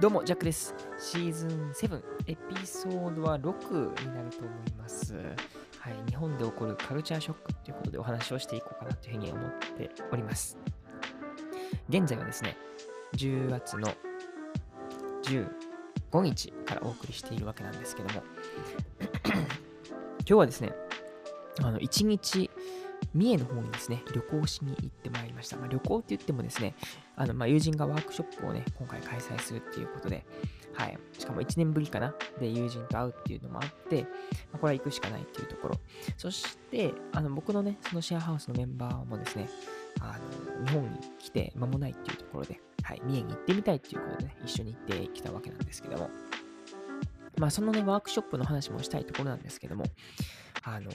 どうも、ジャックです。シーズン7、エピソードは6になると思います。はい、日本で起こるカルチャーショックということでお話をしていこうかなというふうに思っております。現在はですね、10月の15日からお送りしているわけなんですけども、今日はですね、あの、1日、三重の方にですね、旅行しに行ってまいりました。まあ、旅行って言ってもですね、あの、まあ、友人がワークショップをね、今回開催するっていうことで、はい。しかも1年ぶりかなで、友人と会うっていうのもあって、まあ、これは行くしかないっていうところ。そして、あの、僕のね、そのシェアハウスのメンバーもですね、あの、日本に来て間もないっていうところで、はい、三重に行ってみたいっていうことでね、一緒に行ってきたわけなんですけども、まあ、そのね、ワークショップの話もしたいところなんですけども、あの、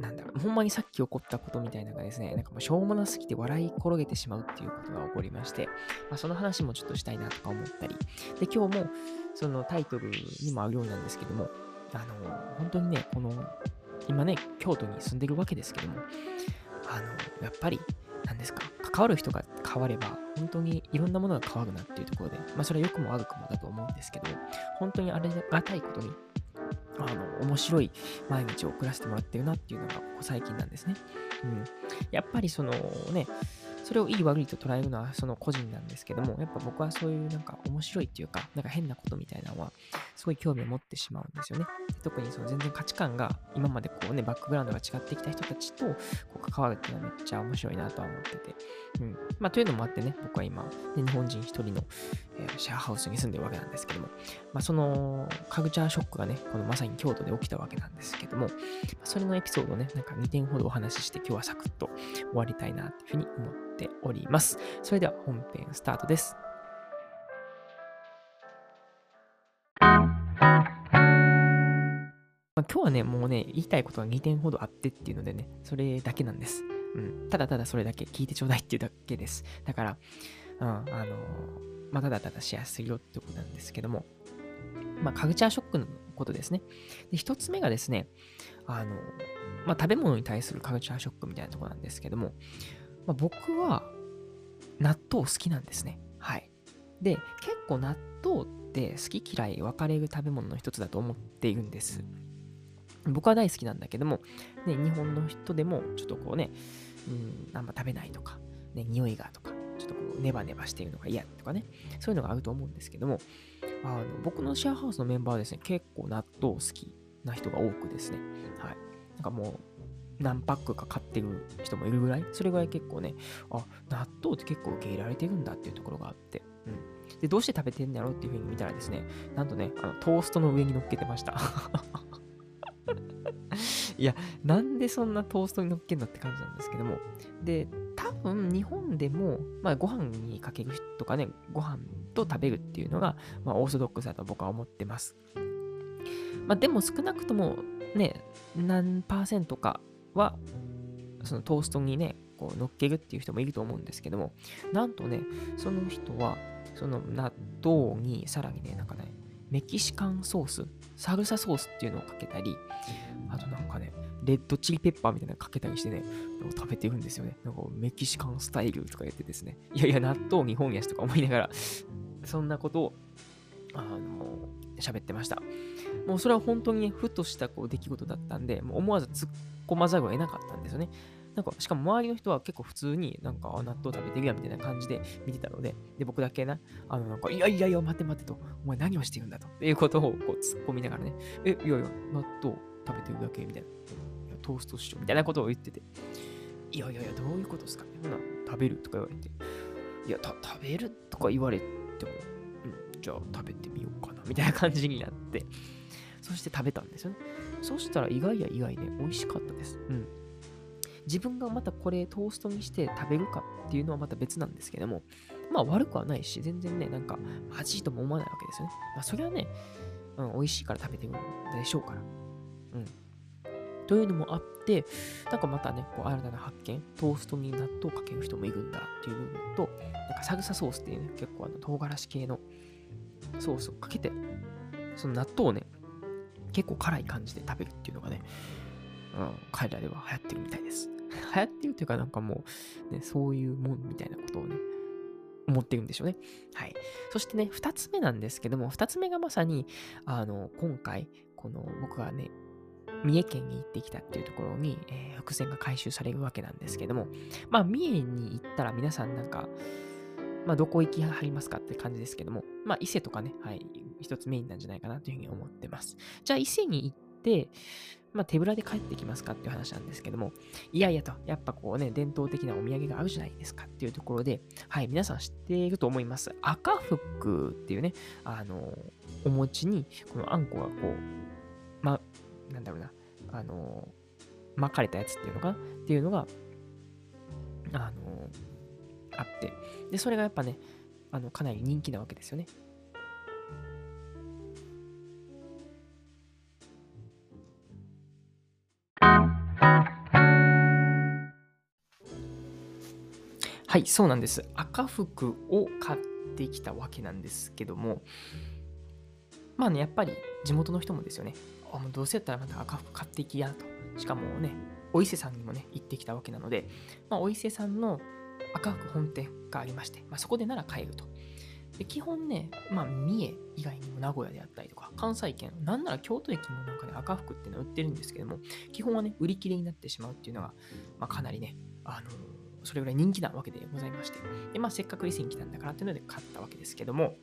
なんだろう、ほんまにさっき起こったことみたいなのがですね、なんかもうしょうもなすぎて笑い転げてしまうっていうことが起こりまして、まあ、その話もちょっとしたいなとか思ったり、で、今日もそのタイトルにもあるようなんですけども、あの、本当にね、この、今ね、京都に住んでるわけですけども、あの、やっぱり、なんですか、関わる人が変われば、本当にいろんなものが変わるなっていうところで、まあ、それは良くも悪くもだと思うんですけど、本当にありがたいことに、あの、面白い毎日を送らせてもらってるなっていうのが、最近なんですね。うん。やっぱりそのね、それをいい悪いと捉えるのはその個人なんですけども、やっぱ僕はそういうなんか面白いっていうか、なんか変なことみたいなのは、すごい興味を持ってしまうんですよね。特にその全然価値観が今までこうね、バックグラウンドが違ってきた人たちとこう関わるっていうのはめっちゃ面白いなとは思ってて。うん。まあというのもあってね、僕は今、ね、日本人一人の、えーシェアハウスに住んでるわけなんですけども、まあそのカルチャーショックがね、このまさに京都で起きたわけなんですけども、それのエピソードをね、なんか2点ほどお話しして今日はサクッと終わりたいなというふうに思ってております。それでは本編スタートです。まあ、今日はね、もうね、言いたいことが2点ほどあってっていうのでね、それだけなんです。うん。ただただそれだけ聞いてちょうだいっていうだけです。だから、うん、あのーまあ、ただただシェアするよってことなんですけども、まあ、カルチャーショックのことですね。で、一つ目がですね、あの、まあ、食べ物に対するカルチャーショックみたいなとこなんですけども、まあ、僕は納豆好きなんですね。はい。で、結構納豆って好き嫌い分かれる食べ物の一つだと思っているんです。僕は大好きなんだけども、ね、日本の人でもちょっとこうね、うん、あんま食べないとか、ね、匂いがとか、ちょっとこうネバネバしているのが嫌とかね、そういうのがあると思うんですけども、あの僕のシェアハウスのメンバーはですね、結構納豆好きな人が多くですね、はい。なんかもう、何パックか買ってる人もいるぐらい、それぐらい結構ね、あ、納豆って結構受け入れられてるんだっていうところがあって、うん。で、どうして食べてんだろうっていうふうに見たらですね、なんとね、あのトーストの上に乗っけてました。いや、なんでそんなトーストに乗っけんのって感じなんですけども。で、多分日本でも、まあ、ご飯にかけるとかね、ご飯と食べるっていうのが、まあ、オーソドックスだと僕は思ってます。まあ、でも少なくともね、何パーセントかは、そのトーストにね、こう乗っけるっていう人もいると思うんですけども、なんとね、その人は、その納豆にさらにね、なんかね、メキシカンソース、サルサソースっていうのをかけたり、あとなんかね、レッドチリペッパーみたいなのかけたりしてね、食べてるんですよね。なんかメキシカンスタイルとか言ってですね。いやいや、納豆日本やしとか思いながら、そんなことを、あの、喋ってました。もうそれは本当にね、ふとしたこう出来事だったんで、もう思わず突っまざるを得なかったんですよね。なんか、しかも周りの人は結構普通になんか、納豆食べてるやんみたいな感じで見てたので、で、僕だけな、あの、なんか、いやいやいや、待て待ってと、お前何をしてるんだと、っていうことをこう突っ込みながらね、え、いやいや、納豆食べてるだけみたいな。いやトーストしようみたいなことを言ってて、いやいやいや、どういうことですか？ねほな、食べるとか言われて、いや、食べるとか言われても、うん、じゃあ食べてみようかな、みたいな感じになって、そして食べたんですよね。そしたら意外や意外ね、美味しかったです。うん。自分がまたこれトーストにして食べるかっていうのはまた別なんですけども、まあ悪くはないし、全然ね、なんか、まずいとも思わないわけですよね。まあそれはね、うん、美味しいから食べてるんでしょうから。うん。というのもあって、なんかまたね、こう新たな発見、トーストに納豆をかける人もいるんだっていう部分と、なんかサルサソースっていうね、結構あの唐辛子系のソースをかけて、その納豆をね、結構辛い感じで食べるっていうのがね、うん、彼らでは流行ってるみたいです。流行ってるというか、なんかもう、ね、そういうもんみたいなことをね、思ってるんでしょうね。はい。そしてね、二つ目なんですけども、二つ目がまさに、あの、今回、この僕がね、三重県に行ってきたっていうところに、えー、伏線が回収されるわけなんですけども、まあ、三重に行ったら皆さんなんか、まあ、どこ行きはりますかって感じですけども、まあ、伊勢とかね、はい、一つメインなんじゃないかなというふうに思ってます。じゃあ、伊勢に行って、まあ、手ぶらで帰ってきますかっていう話なんですけども、いやいやと、やっぱこうね、伝統的なお土産があるじゃないですかっていうところで、はい、皆さん知っていると思います。赤福っていうね、あの、お餅に、このあんこがこう、ま、なんだろうな、あの、巻かれたやつっていうのかな？っていうのが、あの、あって、で、それがやっぱね、あの、かなり人気なわけですよね。はい、そうなんです。赤服を買ってきたわけなんですけども、まあね、やっぱり地元の人もですよね、あもうどうせやったらまた赤服買っていきやと。しかもね、お伊勢さんにもね、行ってきたわけなので、まあ、お伊勢さんの赤服本店がありまして、まあ、そこでなら買えると。で基本ね、まあ、三重以外にも名古屋であったりとか、関西圏、なんなら京都駅もなんかね、赤服っていうの売ってるんですけども、基本はね、売り切れになってしまうっていうのが、まあ、かなりね、あのーそれぐらい人気なわけでございまして、で、まあ、せっかく伊勢に来たんだからっていうので買ったわけですけども、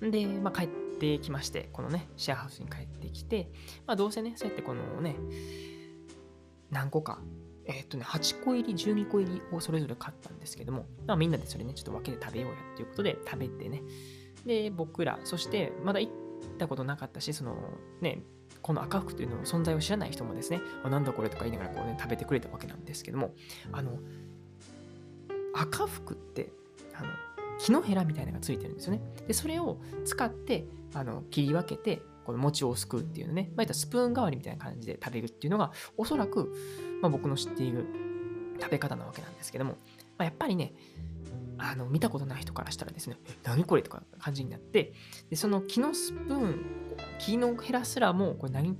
で、まあ、帰ってきまして、このね、シェアハウスに帰ってきて、まあ、どうせね、そうやってこのね、何個か、えっ、とね、8個入り、12個入りをそれぞれ買ったんですけども、まあ、みんなでそれね、ちょっと分けて食べようやっていうことで食べてね、で、僕ら、そしてまだ行ったことなかったし、そのね、この赤服というの存在を知らない人もですね、なんだこれとか言いながらこうね、食べてくれたわけなんですけども、あの、赤服って、あの、木のヘラみたいなのがついてるんですよね。で、それを使って、あの、切り分けて、この餅をすくうっていうのね、まあ、スプーン代わりみたいな感じで食べるっていうのが、おそらく、まあ、僕の知っている食べ方なわけなんですけども、まあ、やっぱりね、あの見たことない人からしたらですね、何これとか感じになって、でその木のスプーン、木のヘラすらも、これ何、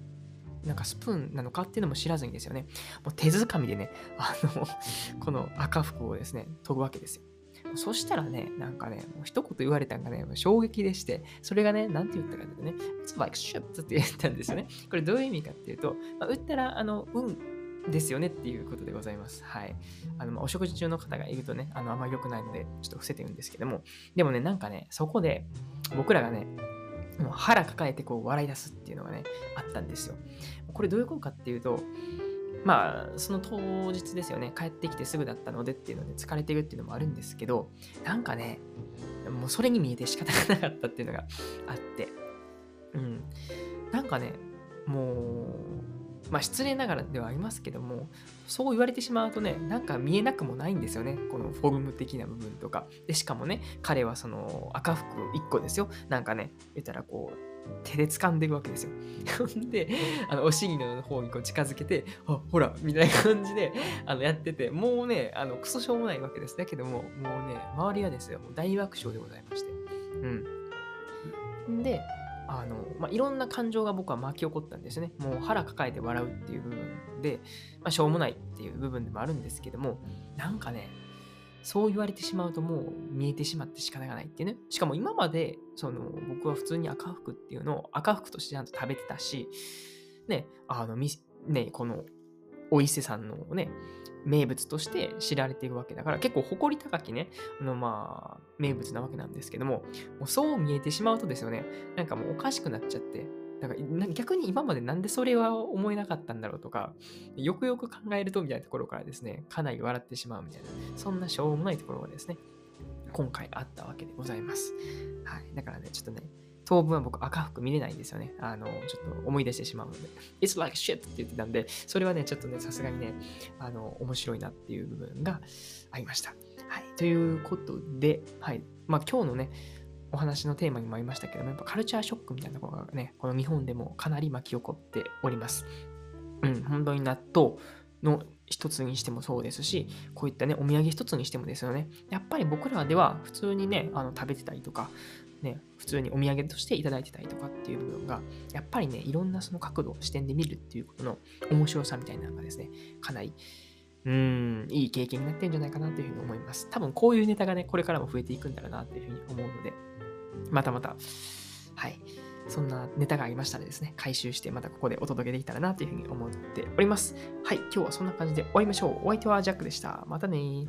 なんかスプーンなのかっていうのも知らずにですよね、もう手づかみでね、あの、この赤服をですね、研ぐわけですよ。そしたらね、なんかね、もう一言言われたんがね、衝撃でして、それがね、なんて言ったかというとね、It's like shit って言ったんですよね。これどういう意味かっていうと、まあ、打ったら、あの、うんですよねっていうことでございます。はい。あの、ま、お食事中の方がいるとね、あの、あんまり良くないので、ちょっと伏せてるんですけども、でもね、なんかね、そこで、僕らがね、もう腹抱えてこう笑い出すっていうのがね、あったんですよ。これどういうことかっていうと、まあ、その当日ですよね、帰ってきてすぐだったのでっていうので疲れてるっていうのもあるんですけど、なんかね、もうそれに見えて仕方がなかったっていうのがあって、うん。なんかね、もう、まあ失礼ながらではありますけども、そう言われてしまうとね、なんか見えなくもないんですよね。このフォルム的な部分とか。で、しかもね、彼はその赤服1個ですよ。なんかね、言ったらこう、手で掴んでるわけですよ。で、あのお尻の方にこう近づけて、あ、ほら、みたいな感じであのやってて、もうね、あのクソしょうもないわけです。だけども、もうね、周りはですよ、もう大爆笑でございまして。うん。で、あの、まあ、いろんな感情が僕は巻き起こったんですね。もう腹抱えて笑うっていう部分で、まあ、しょうもないっていう部分でもあるんですけども、なんかね、そう言われてしまうともう見えてしまって仕方がないっていうね。しかも今まで、その、僕は普通に赤服っていうのを赤服としてちゃんと食べてたし、ね、あの、ね、この、お伊勢さんのね、名物として知られているわけだから、結構誇り高きね、あのまあ、名物なわけなんですけども、もうそう見えてしまうとですよね、なんかもうおかしくなっちゃって、だか逆に今までなんでそれは思えなかったんだろうとか、よくよく考えるとみたいなところからですね、かなり笑ってしまうみたいな、そんなしょうもないところがですね、今回あったわけでございます。はい。だからね、ちょっとね、当分は僕赤服見れないんですよね。あの、ちょっと思い出してしまうので。It's like shit って言ってたんで、それはね、ちょっとね、さすがにね、あの、面白いなっていう部分がありました。はい。ということで、はい。まあ今日のね、お話のテーマにもありましたけども、やっぱカルチャーショックみたいなところがね、この日本でもかなり巻き起こっております。うん、本当に納豆の一つにしてもそうですし、こういったね、お土産一つにしてもですよね。やっぱり僕らでは普通にね、あの食べてたりとか、ね、普通にお土産としていただいてたりとかっていう部分が、やっぱりね、いろんなその角度、視点で見るっていうことの面白さみたいなのがですね、かなりうん、いい経験になってるんじゃないかなというふうに思います。多分こういうネタがね、これからも増えていくんだろうなというふうに思うので、またまた、はい、そんなネタがありましたらですね、回収してまたここでお届けできたらなというふうに思っております。はい、今日はそんな感じで終わりましょう。お相手はジャックでした。またね